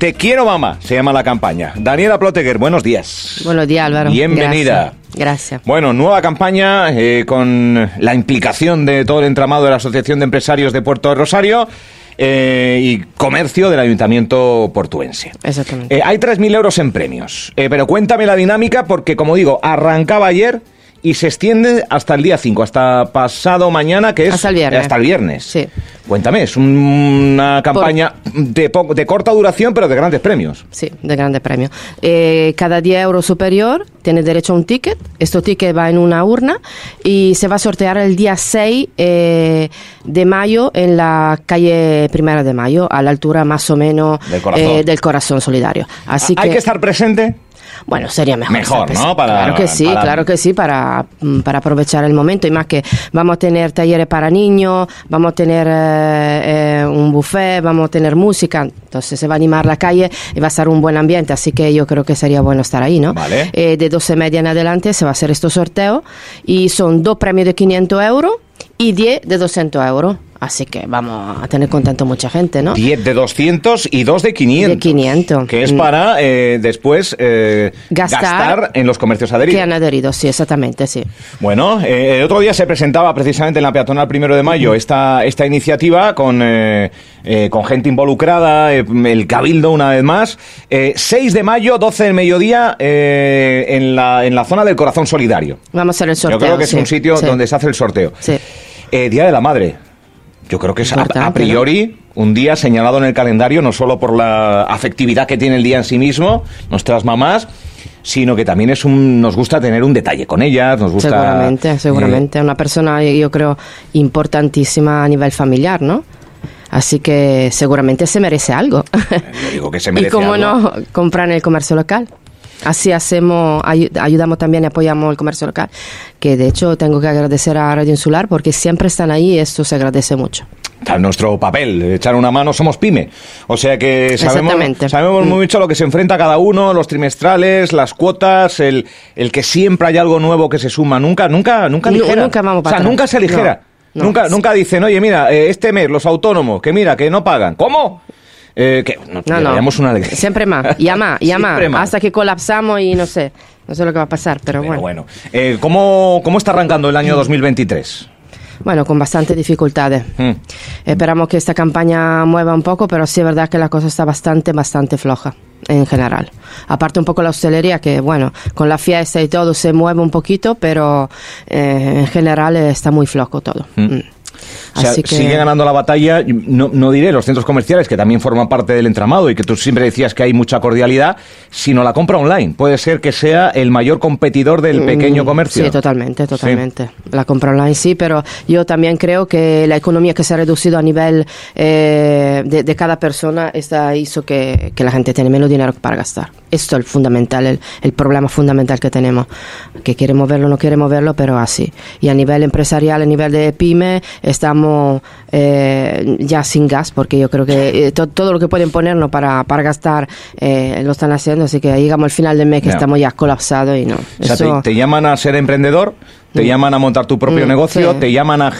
Te quiero mamá, se llama la campaña. Daniela Ploteger, buenos días. Buenos días, Álvaro. Bienvenida. Gracias. Gracias. Bueno, nueva campaña eh, con la implicación de todo el entramado de la Asociación de Empresarios de Puerto Rosario eh, y comercio del Ayuntamiento portuense. Exactamente. Eh, hay 3.000 euros en premios, Eh, pero cuéntame la dinámica porque, como digo, arrancaba ayer y se extiende hasta el día 5, hasta pasado mañana, que es... Hasta el viernes. Hasta el viernes. Sí. Cuéntame, es un- una campaña de, po- de corta duración, pero de grandes premios. Sí, de grande premio. Eh, cada 10 euros superior tiene derecho a un ticket. Este ticket va en una urna y se va a sortear el día 6 eh, de mayo en la calle Primera de Mayo, a la altura más o menos Del corazón. eh, del corazón solidario. Así ¿Hay que estar presente? Bueno, sería mejor. Mejor, ¿sabes? ¿no? Para- claro que sí, para- claro que sí, para, mm, para aprovechar el momento. Y más que vamos a tener talleres para niños, vamos a tener eh, eh, un buffet, vamos a tener música. Entonces se va a animar la calle y va a estar un buen ambiente. Así que yo creo que sería bueno estar ahí, ¿no? Vale. Eh, de 12 media en adelante se va a hacer este sorteo y son dos premios de 500 euros y 10 de 200 euros. Así que vamos a tener contento mucha gente, ¿no? 10 de 200 y 2 de 500. De 500. Que es Mm. para eh, después eh, Gastar- gastar en los comercios Que adheridos. han adherido, sí, exactamente, sí. Bueno, eh, el otro día se presentaba precisamente en la peatonal primero de mayo esta, esta iniciativa con, eh, eh, con gente involucrada, eh, el Cabildo una vez más. Eh, 6 de mayo, 12 del mediodía, eh, en, la, en la zona del Corazón Solidario. Vamos a hacer el sorteo. Yo creo que es sí, un sitio sí. donde se hace el sorteo. Sí. Eh, Día de la Madre. Yo creo que es a, priori un día señalado en el calendario, no solo por la afectividad que tiene el día en sí mismo, nuestras mamás, sino que también es un, nos gusta tener un detalle con ellas, nos gusta... Seguramente, eh, seguramente. Una persona, yo creo, importantísima a nivel familiar, ¿no? Así que seguramente se merece algo. digo que se y merece cómo algo. no, comprar en el comercio local. Así hacemos, ayu- ayudamos también y apoyamos el comercio local. Que de hecho tengo que agradecer a Radio Insular porque siempre están ahí y esto se agradece mucho. Está en nuestro papel, echar una mano, somos pyme. O sea que sabemos, sabemos Mm. mucho lo que se enfrenta cada uno, los trimestrales, las cuotas, el, el que siempre hay algo nuevo que se suma. Nunca, nunca, nunca Nu- ligera. nunca vamos O sea, para atrás. nunca se. No, no. Nunca, nunca dicen, oye, mira, eh, este mes los autónomos, que mira, que no pagan. ¿Cómo? Eh, que no, No, no. una alegría. Siempre más, y a más, y más. Hasta que colapsamos y no sé, no sé lo que va a pasar, pero Pero bueno. bueno, Eh, ¿cómo, ¿cómo está arrancando el año 2023? Bueno, con bastantes dificultades. Mm. Esperamos que esta campaña mueva un poco, pero sí es verdad que la cosa está bastante, bastante floja en general. Aparte un poco la hostelería, que bueno, con la fiesta y todo se mueve un poquito, pero eh, en general está muy flojo todo. Mm. O sea, Así que sigue ganando la batalla, no, no diré los centros comerciales, que también forman parte del entramado y que tú siempre decías que hay mucha cordialidad, sino la compra online. Puede ser que sea el mayor competidor del pequeño Mm, comercio. Sí, totalmente, totalmente. La compra online sí, pero yo también creo que la economía que se ha reducido a nivel eh, de, de cada persona está hizo que, que la gente tiene menos dinero para gastar. Esto es el fundamental, el, el problema fundamental que tenemos. Que queremos verlo, no queremos verlo, pero así. Y a nivel empresarial, a nivel de pyme, estamos eh, ya sin gas, porque yo creo que eh, to- todo lo que pueden ponernos para, para gastar eh, lo están haciendo, así que llegamos al final del mes que estamos ya colapsados y no. O sea, Eso- te, te llaman a ser emprendedor, te llaman a montar tu propio Mm, negocio, sí. te llaman a,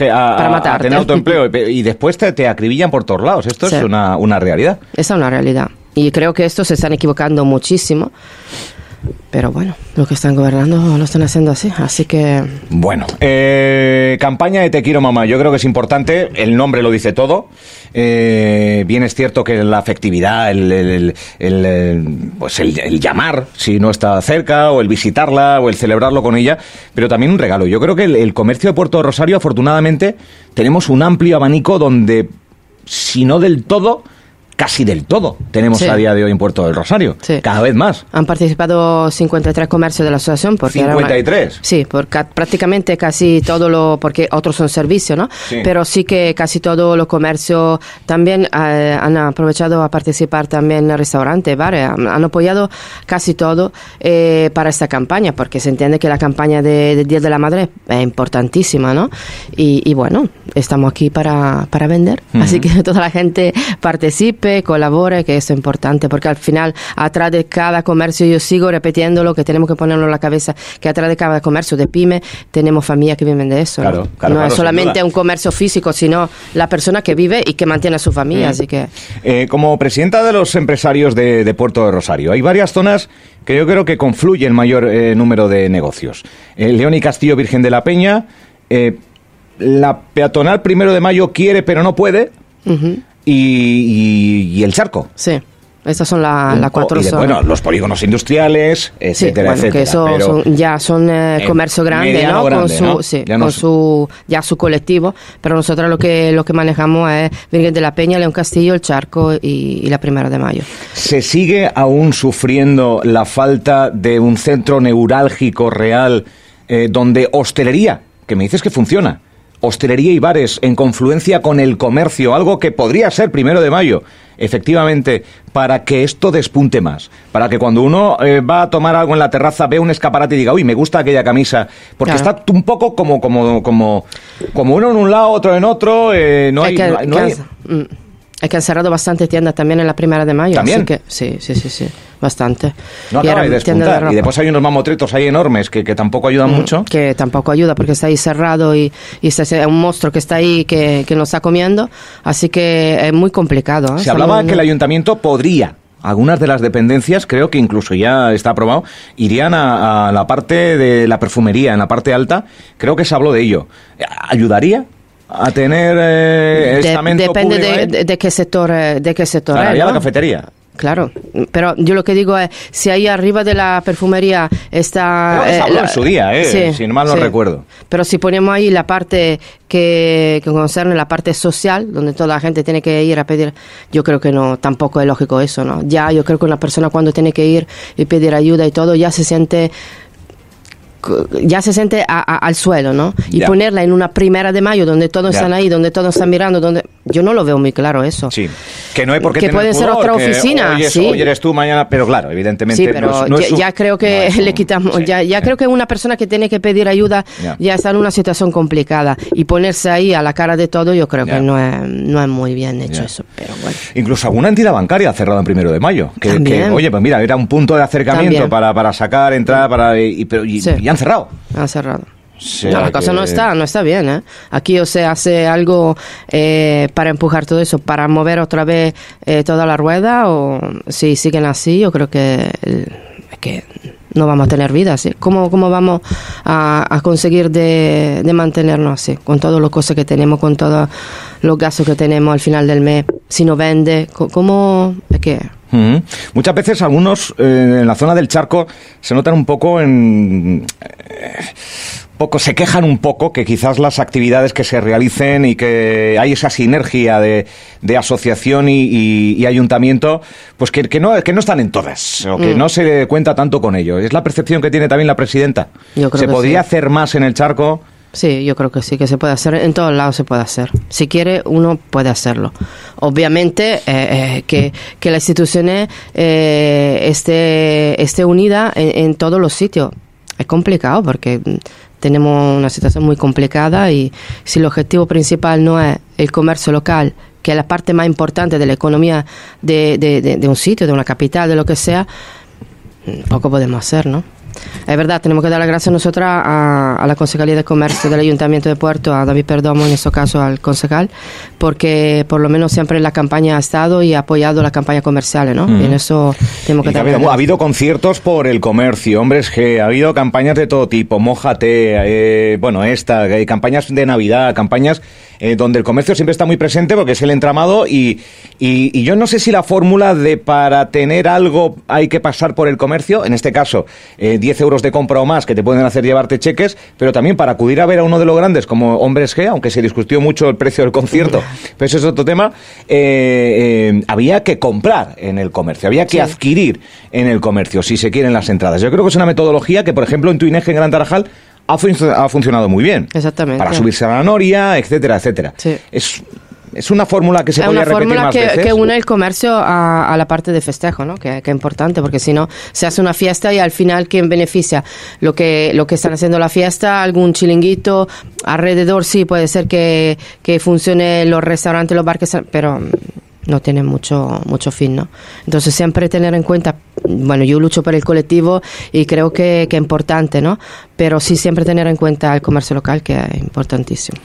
tener autoempleo y, y después te, te acribillan por todos lados. Esto Sí. es una, una realidad. Esa es una realidad. Y creo que estos se están equivocando muchísimo. Pero bueno, los que están gobernando lo están haciendo así. Así que Bueno, eh, campaña de Te quiero mamá, yo creo que es importante, el nombre lo dice todo. Eh, bien es cierto que la afectividad, el, eh, pues el, llamar, si no está cerca, o el visitarla, o el celebrarlo con ella, pero también un regalo. Yo creo que el, comercio de Puerto Rosario, afortunadamente, tenemos un amplio abanico donde, si no del todo, casi del todo, tenemos Sí. a día de hoy en Puerto del Rosario. Sí. Cada vez más. han participado 53 comercios de la asociación. Porque era una- 53. sí, por ca- prácticamente casi todo lo, porque otros son servicios, ¿no? Sí. Pero sí que casi todos los comercios también eh, han aprovechado a participar también restaurantes, bares, han, han apoyado casi todo eh, para esta campaña, porque se entiende que la campaña de, de Día de la Madre es importantísima, ¿no? Y, y bueno, estamos aquí para, para vender, así que toda la gente participe participe, colabore, que es importante, porque al final, atrás de cada comercio, yo sigo repitiendo lo que tenemos que ponerlo en la cabeza, que atrás de cada comercio de pyme tenemos familias que viven de eso. Claro, ¿no? claro, no claro, es solamente un comercio físico, sino la persona que vive y que mantiene a su familia. Así que Eh, como presidenta de los empresarios de, de Puerto de Rosario, hay varias zonas que yo creo que confluyen mayor eh, número de negocios. Eh, León y Castillo Virgen de la Peña, eh, la peatonal primero de mayo quiere pero no puede, y, y- y el charco. sí, estas son la- las cuatro y de- bueno, los polígonos industriales, Sí, etcétera, bueno, que etcétera. eso pero- son- ya son eh, comercio grande, ¿no? grande, con su, ¿no? sí, Ya no con su, ya su colectivo, pero nosotros lo que, lo que manejamos es Virgen de la Peña, León Castillo, el Charco y, y la Primera de Mayo. ¿Se sigue aún sufriendo la falta de un centro neurálgico real eh, donde hostelería, que me dices que funciona, hostelería y bares en confluencia con el comercio, algo que podría ser primero de mayo, efectivamente, para que esto despunte más, para que cuando uno eh, va a tomar algo en la terraza ve un escaparate y diga, uy, me gusta aquella camisa, porque Claro. está un poco como, como, como, como uno en un lado, otro en otro, eh, no hay... que, no hay- no que hay- han, mm, es que han cerrado bastantes tiendas también en la Primera de Mayo. ¿También? así que, sí, sí, sí, sí, bastante. no Y acaba eran de despuntar. y ropa. después hay unos mamotretos ahí enormes que, que tampoco ayudan mucho. que tampoco ayuda porque está ahí cerrado y, y es un monstruo que está ahí que, que nos está comiendo, así que es muy complicado. ¿eh? Se hablaba Estamos- que el ayuntamiento podría, algunas de las dependencias, creo que incluso ya está aprobado, irían a, a la parte de la perfumería, en la parte alta, creo que se habló de ello. ¿Ayudaría a tener eh, De- depende público de, de- de qué sector, eh, de qué sector Claro, ya la ¿no? cafetería. Claro, pero yo lo que digo es, si ahí arriba de la perfumería está... Eh, la- en su día, eh, sí, si mal no sí. recuerdo. Pero si ponemos ahí la parte que, que concerne la parte social, donde toda la gente tiene que ir a pedir, yo creo que no, tampoco es lógico eso, ¿no? Ya yo creo que una persona cuando tiene que ir y pedir ayuda y todo, ya se siente ya se siente a- a- al suelo, ¿no? Y Ya. ponerla en una primera de mayo donde todos Ya. están ahí, donde todos están mirando, donde yo no lo veo muy claro eso. Sí, que no hay por qué Que puede ser otra oficina, Hoy, es- sí. hoy eres tú, mañana, pero claro, evidentemente Sí, pero no es- no es ya, su- ya creo que no es le un- quitamos, sí, ya, ya creo que una persona que tiene que pedir ayuda Ya. está en una situación complicada y ponerse ahí a la cara de todo, yo creo que no es, no es muy bien hecho eso, pero bueno. Incluso alguna entidad bancaria ha cerrado en primero de mayo. Que, que, oye, pues mira, era un punto de acercamiento para, para sacar, entrar, para, y, pero- y- Sí. Y han cerrado. Han cerrado. No, la cosa que- no está, no está bien, ¿eh? Aquí o se hace algo eh, para empujar todo eso, para mover otra vez eh, toda la rueda, o si siguen así, yo creo que, que no vamos a tener vida, ¿sí? ¿Cómo, cómo vamos a, a conseguir de, de mantenernos así? Con todas las cosas que tenemos, con todos los gastos que tenemos al final del mes, si no vende, ¿cómo? Es que... Muchas veces algunos eh, en la zona del charco se notan un poco en eh, poco se quejan un poco que quizás las actividades que se realicen y que hay esa sinergia de, de asociación y, y- y ayuntamiento pues que, que no que no están en todas o que Mm. no se cuenta tanto con ello es la percepción que tiene también la presidenta Yo creo se que podría sí. hacer más en el charco Sí, yo creo que sí, que se puede hacer. En todos lados se puede hacer. Si quiere, uno puede hacerlo. Obviamente, eh, eh, que, que la institución eh, esté, esté unida en, en todos los sitios. Es complicado porque mm, tenemos una situación muy complicada y si el objetivo principal no es el comercio local, que es la parte más importante de la economía de, de- de- de un sitio, de una capital, de lo que sea, mm, poco podemos hacer, ¿no? Es verdad, tenemos que dar las gracias nosotras a, a la Concejalía de Comercio del Ayuntamiento de Puerto, a David Perdomo, en este caso al concejal, porque por lo menos siempre en la campaña ha estado y ha apoyado las campañas comerciales, ¿no? Mm. Y en eso tenemos que que ha, dar habido, ha habido conciertos por el comercio, hombres G, ha habido campañas de todo tipo, Mójate, eh, bueno, esta, eh, campañas de Navidad, campañas eh, donde el comercio siempre está muy presente porque es el entramado y, y, y yo no sé si la fórmula de para tener algo hay que pasar por el comercio, en este caso eh, 10 euros de compra o más que te pueden hacer llevarte cheques, pero también para acudir a ver a uno de los grandes como Hombres G, aunque se discutió mucho el precio del concierto, pero eso es otro tema, eh, eh, había que comprar en el comercio, había que Sí. adquirir en el comercio si se quieren las entradas. Yo creo que es una metodología que, por ejemplo, en Tuineje, en Gran Tarajal, ha, fun- ha funcionado muy bien. Exactamente. Para subirse a la noria, etcétera, etcétera. Sí. Es, es una fórmula que se una repetir fórmula más que, veces. que une el comercio a, a la parte de festejo, ¿no? Que, que es importante, porque si no, se hace una fiesta y al final, ¿quién beneficia? Lo que, lo que están haciendo la fiesta, algún chilinguito, alrededor sí, puede ser que, que funcione los restaurantes, los barques, pero no tiene mucho, mucho fin, ¿no? Entonces siempre tener en cuenta, bueno, yo lucho por el colectivo y creo que, que es importante, ¿no? Pero sí siempre tener en cuenta el comercio local, que es importantísimo.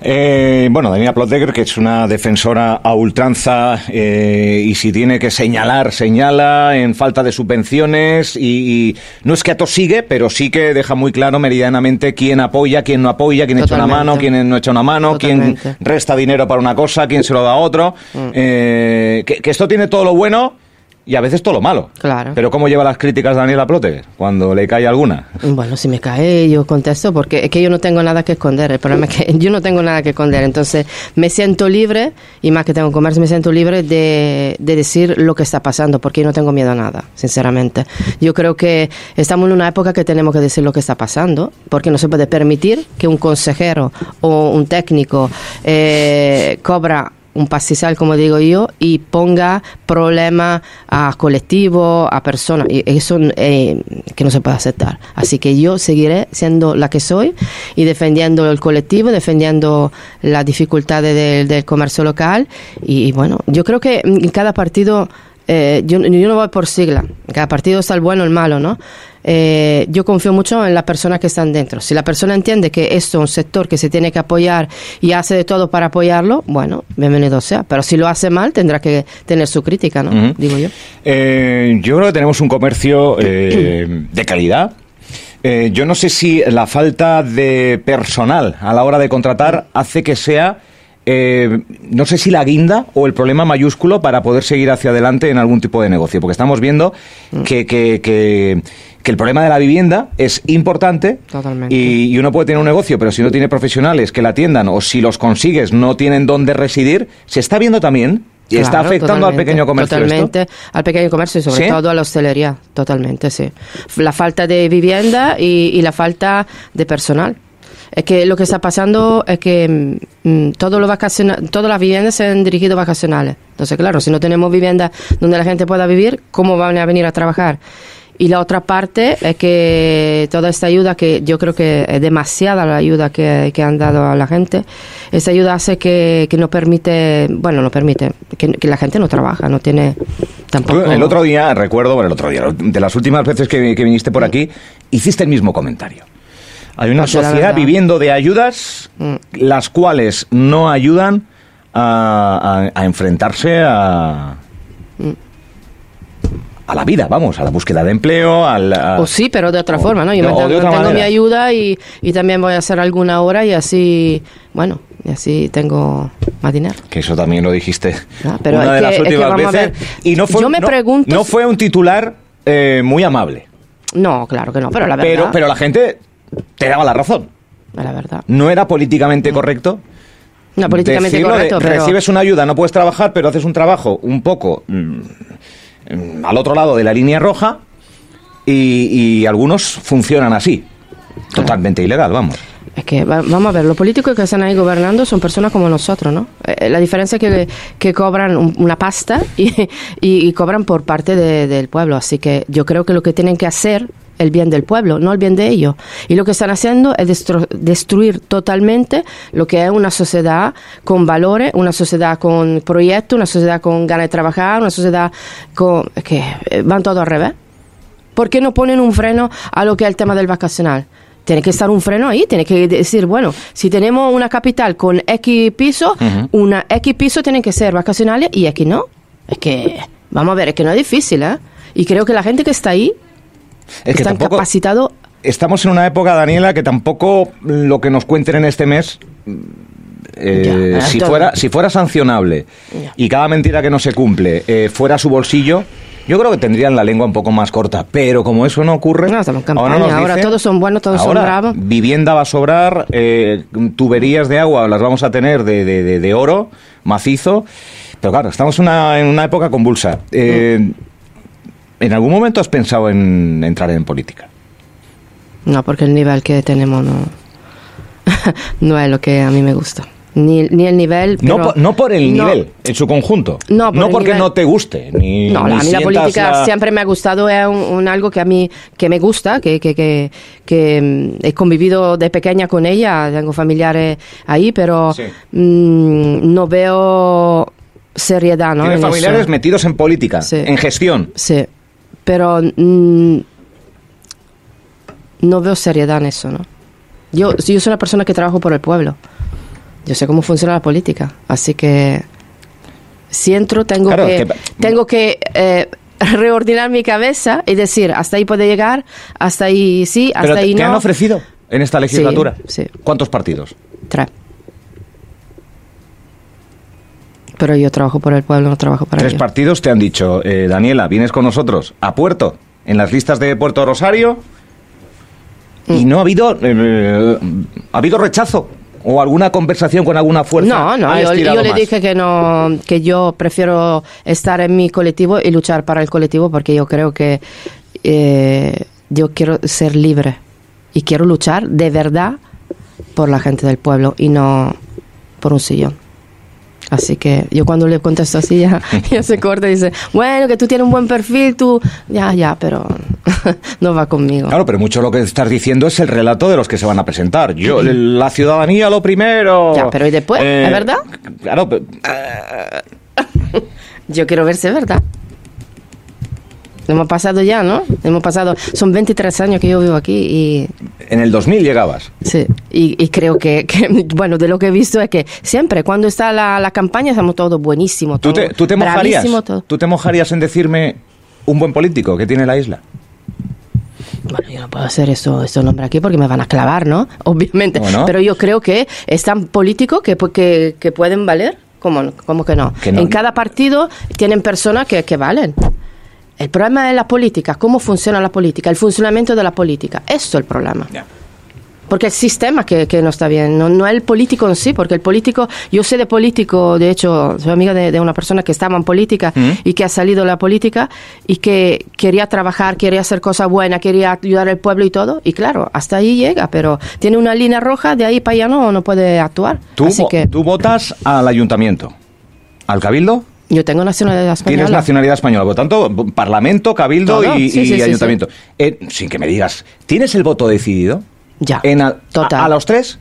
Eh, bueno, Daniela Plotegger, que es una defensora a ultranza eh, y si tiene que señalar, señala en falta de subvenciones y, y, no es que atosigue, pero sí que deja muy claro meridianamente quién apoya, quién no apoya, quién echa una mano, quién no echa una mano, Totalmente. quién resta dinero para una cosa, quién se lo da a otro. Mm. Eh, que, que esto tiene todo lo bueno y a veces todo lo malo. Claro. Pero ¿cómo lleva las críticas Daniela Plote cuando le cae alguna? Bueno, si me cae yo contesto porque es que yo no tengo nada que esconder. El problema es que yo no tengo nada que esconder. Entonces me siento libre y más que tengo comercio me siento libre de, de decir lo que está pasando porque yo no tengo miedo a nada, sinceramente. Yo creo que estamos en una época que tenemos que decir lo que está pasando porque no se puede permitir que un consejero o un técnico eh, cobra un pastizal, como digo yo, y ponga problemas a colectivos, a personas. Y eso eh, que no se puede aceptar. Así que yo seguiré siendo la que soy y defendiendo el colectivo, defendiendo las dificultades del, comercio local. Y, y, bueno, yo creo que en cada partido eh, yo, yo, no voy por sigla, cada partido está el bueno o el malo, ¿no? Eh, yo confío mucho en las personas que están dentro. Si la persona entiende que esto es un sector que se tiene que apoyar y hace de todo para apoyarlo, bueno, bienvenido sea. Pero si lo hace mal, tendrá que tener su crítica, ¿no? Uh -huh. Digo yo. Eh, yo creo que tenemos un comercio eh, de calidad. Eh, yo no sé si la falta de personal a la hora de contratar hace que sea eh, no sé si la guinda o el problema mayúsculo para poder seguir hacia adelante en algún tipo de negocio, porque estamos viendo que, que, que, que el problema de la vivienda es importante y, y, uno puede tener un negocio, pero si no tiene profesionales que la atiendan o si los consigues no tienen dónde residir, se está viendo también y claro, está afectando al pequeño comercio. Totalmente, esto? al pequeño comercio y sobre ¿Sí? todo a la hostelería, totalmente, sí. La falta de vivienda y, y la falta de personal. Es que lo que está pasando es que mmm, todo lo vacaciona, todas las viviendas se han dirigido vacacionales. Entonces, claro, si no tenemos vivienda donde la gente pueda vivir, ¿cómo van a venir a trabajar? Y la otra parte es que toda esta ayuda, que yo creo que es demasiada la ayuda que, que han dado a la gente, esa ayuda hace que, que no permite, bueno, no permite, que, que, la gente no trabaja, no tiene tampoco... El otro día, recuerdo, bueno, el otro día, de las últimas veces que, que viniste por aquí, hiciste el mismo comentario. Hay una sociedad viviendo de ayudas, mm. las cuales no ayudan a, a, a enfrentarse a, mm. a la vida, vamos, a la búsqueda de empleo, a la, O sí, pero de otra o, forma, ¿no? Yo no, me tengo, mi ayuda y, y, también voy a hacer alguna hora y así, bueno, y así tengo más dinero. Que eso también lo dijiste ah, pero una de que, las últimas veces. Y no fue, Yo me no, pregunto no fue un titular eh, muy amable. No, claro que no, pero la verdad... Pero, pero la gente te daba la razón. La verdad. No era políticamente correcto. No, políticamente correcto, de, pero... Recibes una ayuda, no puedes trabajar, pero haces un trabajo un poco mmm, al otro lado de la línea roja y, y algunos funcionan así. Totalmente ilegal, vamos. Es que vamos a ver, los políticos que están ahí gobernando son personas como nosotros, ¿no? Eh, la diferencia es que, que cobran una pasta y, y, y cobran por parte de, del pueblo. Así que yo creo que lo que tienen que hacer el bien del pueblo, no el bien de ellos. Y lo que están haciendo es destru destruir totalmente lo que es una sociedad con valores, una sociedad con proyectos, una sociedad con ganas de trabajar, una sociedad con... Es que van todo al revés. ¿Por qué no ponen un freno a lo que es el tema del vacacional? tiene que estar un freno ahí, tiene que decir, bueno, si tenemos una capital con X piso, uh -huh. una X piso tienen que ser vacacionales y X no. Es que, vamos a ver, es que no es difícil, ¿eh? Y creo que la gente que está ahí es que capacitados. Estamos en una época, Daniela, que tampoco lo que nos cuenten en este mes eh, ya, si, fuera, si fuera sancionable ya. y cada mentira que no se cumple eh, fuera su bolsillo, yo creo que tendrían la lengua un poco más corta, pero como eso no ocurre, no, campaña. ahora, ahora dice, todos son buenos, todos ahora, son bravos. Vivienda va a sobrar, eh, tuberías de agua las vamos a tener de, de, de, de oro macizo, pero claro, estamos una, en una época convulsa. Eh, mm. ¿En algún momento has pensado en entrar en política? No, porque el nivel que tenemos no, no es lo que a mí me gusta. Ni, ni el nivel. no, por, no por el no, nivel, en su conjunto. No, por no porque no te guste. Ni, no, ni a mí la política la... siempre me ha gustado, es un, un, algo que a mí que me gusta, que, que, que, que mm, he convivido de pequeña con ella, tengo familiares ahí, pero sí. mmm, no veo seriedad, ¿no? Tiene familiares eso. metidos en política, Sí. en gestión. Sí, pero mm, no veo seriedad en eso, ¿no? Yo, yo soy una persona que trabajo por el pueblo. Yo sé cómo funciona la política, así que si entro tengo Claro, que, que- tengo que eh, reordenar mi cabeza y decir hasta ahí puede llegar, hasta ahí sí, hasta Pero te, ahí te no. han ofrecido en esta legislatura. sí. ¿Cuántos partidos? Tres. Pero yo trabajo por el pueblo, no trabajo para Tres ellos. partidos te han dicho, eh, Daniela, vienes con nosotros a Puerto, en las listas de Puerto Rosario, y Mm. no ha habido, eh, ha habido rechazo o alguna conversación con alguna fuerza. No, no, yo, yo le más? dije que no, que yo prefiero estar en mi colectivo y luchar para el colectivo porque yo creo que eh, yo quiero ser libre y quiero luchar de verdad por la gente del pueblo y no por un sillón. Así que yo cuando le contesto así ya, ya se corta y dice, bueno, que tú tienes un buen perfil, tú, ya, ya, pero no va conmigo. Claro, pero mucho lo que estás diciendo es el relato de los que se van a presentar. Yo, la ciudadanía lo primero. Ya, pero ¿y después? ¿Es verdad? Claro, pero- Yo quiero verse, ¿verdad? Hemos pasado ya, ¿no? Hemos pasado, son 23 años que yo vivo aquí y en el 2000 llegabas. sí, y, y creo que, que, bueno, de lo que he visto es que siempre cuando está la, la campaña estamos todos buenísimos, ¿Tú todos te, tú te mojarías? todo. ¿Tú te mojarías en decirme un buen político que tiene la isla? Bueno, yo no puedo hacer eso, esos nombres aquí porque me van a clavar, ¿no? Obviamente. Bueno. Pero yo creo que es tan político que, pu- que, que pueden valer. ¿Cómo, cómo que, no? Que no. En cada partido tienen personas que, que valen. El problema es la política, cómo funciona la política, el funcionamiento de la política. Eso es el problema. Porque el sistema que, que no está bien, no, no el político en sí, porque el político, yo sé de político, de hecho, soy amiga de, de una persona que estaba en política Mm. y que ha salido de la política y que quería trabajar, quería hacer cosas buenas, quería ayudar al pueblo y todo, y claro, hasta ahí llega, pero tiene una línea roja, de ahí para allá no, no puede actuar. Tú, Así vo- que tú votas al ayuntamiento. ¿Al cabildo? Yo tengo nacionalidad española. Tienes nacionalidad española, por tanto, Parlamento, Cabildo Todo. y, Sí, y sí, sí, Ayuntamiento. Eh, sin que me digas, ¿tienes el voto decidido? Ya, En total. a- a los tres?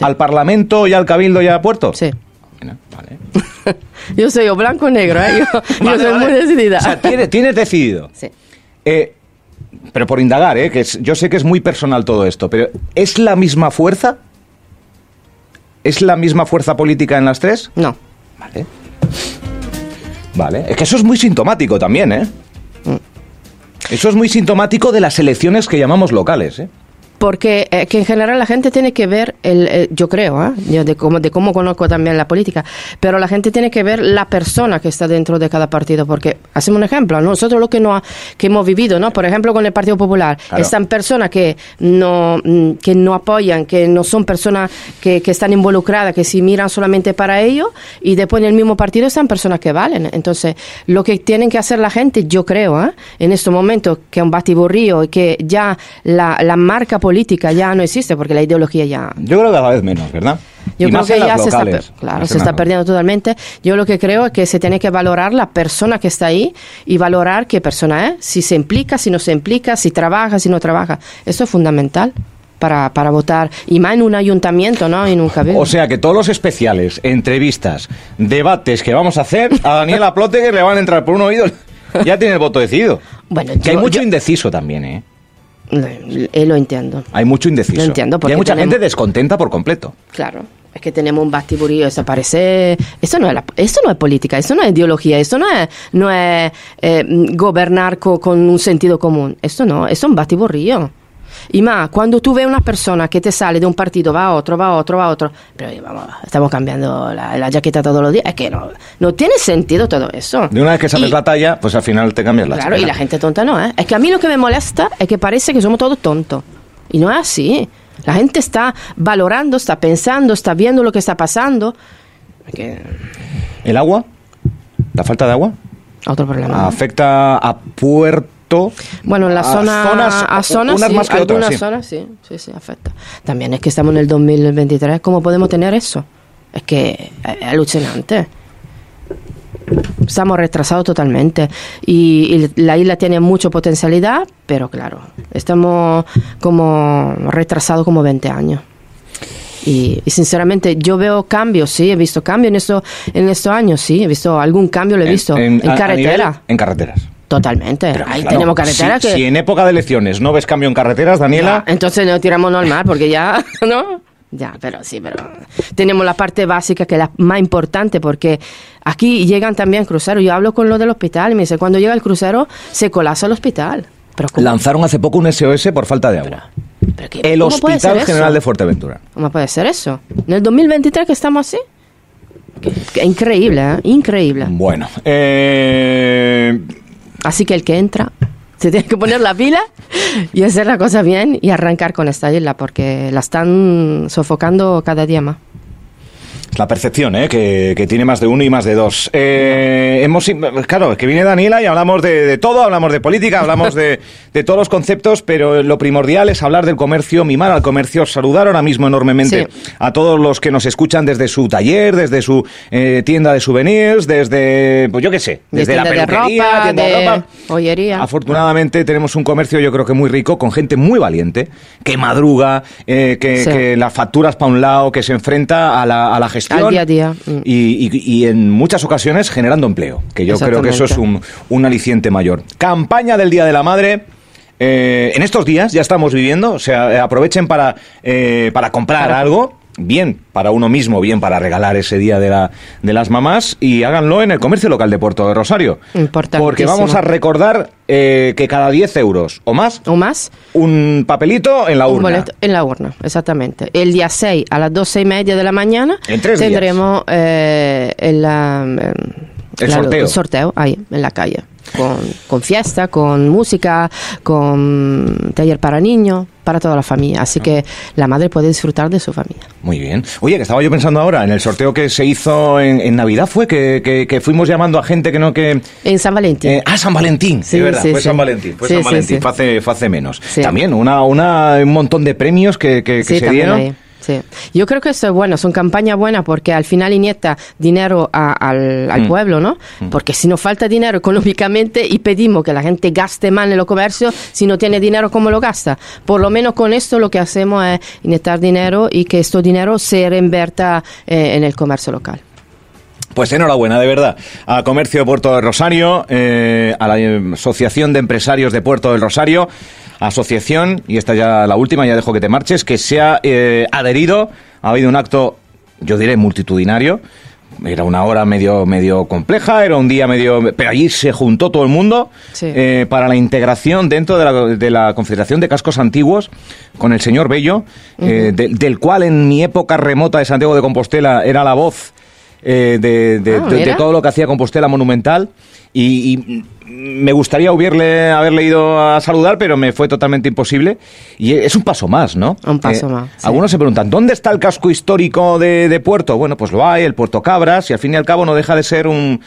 ¿Al Parlamento y al Cabildo y a Puerto? Sí. Vale. Yo soy o blanco o negro, ¿eh? Yo, soy vale. muy decidida. O sea, tienes, tienes decidido. Sí. Eh, pero por indagar, ¿eh? que es- yo sé que es muy personal todo esto, pero ¿es la misma fuerza? ¿Es la misma fuerza política en las tres? No. Vale. Vale. Es que eso es muy sintomático también, ¿eh? Eso es muy sintomático de las elecciones que llamamos locales, ¿eh? Porque eh, que en general la gente tiene que ver, el, eh, yo creo, ¿eh? yo de, cómo, de cómo conozco también la política, pero la gente tiene que ver la persona que está dentro de cada partido, porque hacemos un ejemplo, nosotros lo que, no ha- que hemos vivido, ¿no? por ejemplo con el Partido Popular, Claro. están personas que no, mm, que no apoyan, que no son personas que, que están involucradas, que si miran solamente para ellos, y después en el mismo partido están personas que valen. Entonces, lo que tienen que hacer la gente, yo creo, ¿eh? en estos momentos, que es un batiburrío y que ya la, la marca política ya no existe, porque la ideología ya... Yo creo que cada vez menos, ¿verdad? Yo Y creo más que ya se está, locales, claro, se está perdiendo totalmente. Yo lo que creo es que se tiene que valorar la persona que está ahí y valorar qué persona es, si se implica, si no se implica, si trabaja, si no trabaja. Eso es fundamental para, para votar. Y más en un ayuntamiento, ¿no? En un cabildo. O sea que todos los especiales, entrevistas, debates que vamos a hacer, a Daniela Ploteger le van a entrar por un oído. Ya tiene el voto decidido. Bueno, que hay yo- mucho yo- indeciso también, ¿eh? Lo entiendo. Hay mucho indeciso. Lo entiendo, y porque hay mucha tenemos- gente descontenta por completo. Claro. Es que tenemos un batiburío, eso parece... Eso no es, la- eso no es política, eso no es ideología, eso no es, no es eh, gobernar co- con un sentido común. Eso no, eso es un batiburrío. Y más, cuando tú ves una persona que te sale de un partido, va a otro, va a otro, va a otro, pero vamos, estamos cambiando la, la jaqueta todos los días, es que no, no tiene sentido todo eso. De una vez que sabes Y- la talla, pues al final te cambias la Claro, y la gente tonta no, ¿eh? Es que a mí lo que me molesta es que parece que somos todos tontos. Y no es así. La gente está valorando, está pensando, está viendo lo que está pasando. Que- ¿El agua? ¿La falta de agua? Otro problema. ¿Afecta a Puerto? Bueno, en la a zona, zonas- a zonas, unas sí, más que otras, algunas sí. zonas sí, sí, sí, afecta. También es que estamos en el 2023, ¿cómo podemos tener eso? Es que es alucinante. Estamos retrasados totalmente y, y la isla tiene mucha potencialidad, pero claro, estamos como retrasados como 20 años. Y, y sinceramente yo veo cambios, sí, he visto cambios en, esto, en estos años, sí, he visto algún cambio, lo he visto en, a carretera. nivel- en carreteras. Totalmente. Pero, Ahí claro, tenemos carretera si, que... si en época de elecciones no ves cambio en carreteras, Daniela, Ya, entonces nos tiramos al mar porque ya, ¿no? Ya, pero sí, pero tenemos la parte básica que es la más importante porque aquí llegan también cruceros. Yo hablo con lo del hospital y me dice, cuando llega el crucero se colapsa el hospital. Pero ¿cómo? lanzaron hace poco un SOS por falta de agua. ¿Pero qué- El Hospital General eso? de Fuerteventura. ¿Cómo puede ser eso? ¿En el 2023 que estamos así? Increíble, ¿eh? Increíble. Bueno, eh, Así que el que entra se tiene que poner la pila y hacer la cosa bien y arrancar con esta isla porque la están sofocando cada día más. La percepción, ¿eh? que, que tiene más de uno y más de dos. Eh, hemos, claro, es que viene Daniela y hablamos de, de todo, hablamos de política, hablamos de, de todos los conceptos, pero lo primordial es hablar del comercio, mimar al comercio, saludar ahora mismo enormemente Sí. a todos los que nos escuchan desde su taller, desde su eh, tienda de souvenirs, desde, pues yo qué sé, De desde la tienda de peluquería, ropa, tienda de de ropa. joyería. Afortunadamente tenemos un comercio yo creo que muy rico, con gente muy valiente, que madruga, eh, que, Sí. que las facturas para un lado, que se enfrenta a la, a la gestión. Al día a día, mm. Y, y- y en muchas ocasiones generando empleo, que yo creo que eso es un, un aliciente mayor. Campaña del Día de la Madre. eh, en estos días ya estamos viviendo, o sea, eh, aprovechen para, eh, para comprar algo, bien para uno mismo, bien para regalar ese día de, la, de las mamás, y háganlo en el comercio local de Puerto de Rosario. Porque vamos a recordar eh, que cada 10 euros o más, ¿O más? un papelito en la Un urna. boleto en la urna, exactamente. El día 6 a las 12 y media de la mañana En tres días. tendremos eh, la- eh, El la- sorteo. el sorteo ahí, en la calle. Con, con fiesta, con música, con taller para niños, para toda la familia. Así que la madre puede disfrutar de su familia. Muy bien. Oye, que estaba yo pensando ahora, en el sorteo que se hizo en, en Navidad fue que, que- que fuimos llamando a gente que no que... En San Valentín. Eh, ah, San Valentín, Sí, es verdad, sí, fue sí. San Valentín, fue San Valentín. Fue, hace, fue hace menos. También una, una, un montón de premios que, se dieron. ahí, sí. Yo creo que eso es bueno, son campañas buenas porque al final inyecta dinero a- al, al Mm. pueblo, ¿no? Porque si nos falta dinero económicamente y pedimos que la gente gaste más en los comercios, si no tiene dinero, ¿cómo lo gasta? Por lo menos con esto lo que hacemos es inyectar dinero y que este dinero se reinverta eh, en el comercio local. Pues enhorabuena, de verdad, a Comercio de Puerto del Rosario, eh, a la eh, Asociación de Empresarios de Puerto del Rosario, asociación, y esta ya la última, ya dejo que te marches, que se ha eh, adherido, ha habido un acto, yo diré, multitudinario, era una hora medio, medio compleja, era un día medio... Pero allí se juntó todo el mundo Sí. eh, para la integración dentro de la, de la Confederación de Cascos Antiguos con el señor Bello, eh, de- del cual en mi época remota de Santiago de Compostela era la voz eh, de, de- Ah, de- de mira. todo lo que hacía Compostela Monumental. Y, y me gustaría hubiérle, haberle ido a saludar, pero me fue totalmente imposible. Y es un paso más, ¿no? Eh, Un paso más, sí. Algunos se preguntan, ¿dónde está el casco histórico de, de Puerto? Bueno, pues lo hay, el Puerto Cabras, y al fin y al cabo no deja de ser un,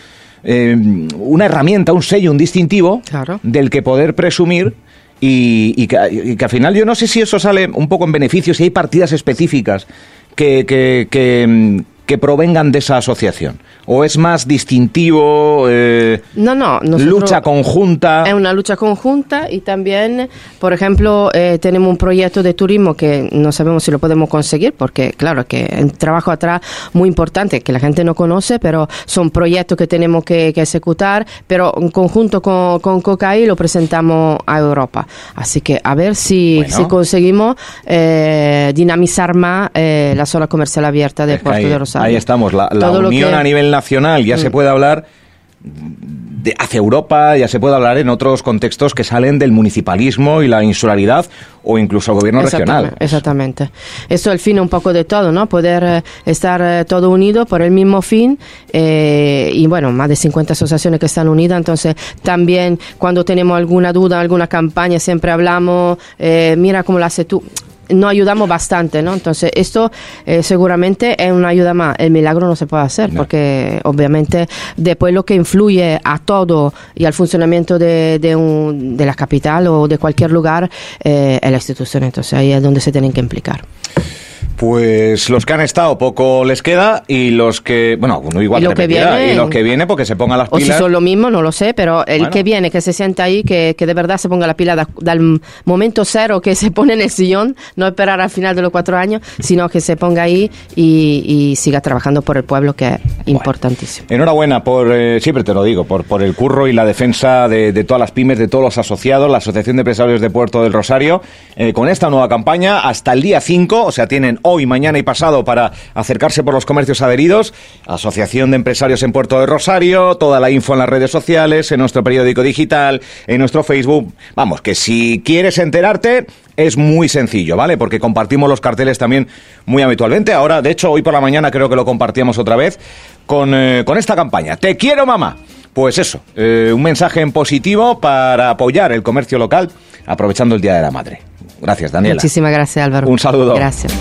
eh, una herramienta, un sello, un distintivo Claro. del que poder presumir. Y, y que, y que al final yo no sé si eso sale un poco en beneficio, si hay partidas específicas que, que, que, mm, que provengan de esa asociación. O es más distintivo, eh, No, no. lucha conjunta. Es una lucha conjunta y también, por ejemplo, eh, tenemos un proyecto de turismo que no sabemos si lo podemos conseguir porque, claro, que un trabajo atrás muy importante que la gente no conoce, pero son proyectos que tenemos que, que ejecutar, pero en conjunto con, con Cocaí lo presentamos a Europa. Así que a ver si, Bueno. si conseguimos eh, dinamizar más eh, la zona comercial abierta de Es que Puerto de Rosario. Ahí estamos, la, la unión que- Mm. a nivel nacional ya se puede hablar de, hacia Europa, ya se puede hablar en otros contextos que salen del municipalismo y la insularidad o incluso el gobierno regional. Exactamente. Esto es el fin un poco de todo, ¿no? Poder eh, estar eh, todo unido por el mismo fin eh, y bueno, más de 50 asociaciones que están unidas, entonces también cuando tenemos alguna duda, alguna campaña, siempre hablamos, eh, mira cómo lo haces tú. Nos ayudamos bastante, ¿no? Entonces, esto eh, seguramente es una ayuda más. El milagro no se puede hacer No. porque, obviamente, después lo que influye a todo y al funcionamiento de, de, un- de la capital o de cualquier lugar eh, es la institución. Entonces, ahí es donde se tienen que implicar. Pues los que han estado poco les queda y los que, bueno, uno igual Y lo que repetirá, viene- y los que viene porque se pongan las O si pilas. son lo mismo, no lo sé, pero el Bueno. que viene, que se sienta ahí, que, que de verdad se ponga la pila da- dal momento cero que se pone en el sillón, no esperar al final de los cuatro años, sino que se ponga ahí y, y siga trabajando por el pueblo, que es importantísimo. Enhorabuena por, eh, siempre te lo digo, por, por el curro y la defensa de, de todas las pymes, de todos los asociados, la Asociación de Empresarios de Puerto del Rosario, eh, con esta nueva campaña hasta el día 5, o sea, tienen hoy, mañana y pasado para acercarse por los comercios adheridos, Asociación de Empresarios en Puerto del Rosario, toda la info en las redes sociales, en nuestro periódico digital, en nuestro Facebook. Vamos, que si quieres enterarte, es muy sencillo, ¿vale? Porque compartimos los carteles también muy habitualmente. Ahora, de hecho, hoy por la mañana creo que lo compartíamos otra vez con, eh, con esta campaña. Te quiero, mamá. Pues eso, eh, un mensaje en positivo para apoyar el comercio local, aprovechando el Día de la Madre. Gracias, Daniela. Muchísimas gracias, Álvaro. Un saludo. Gracias.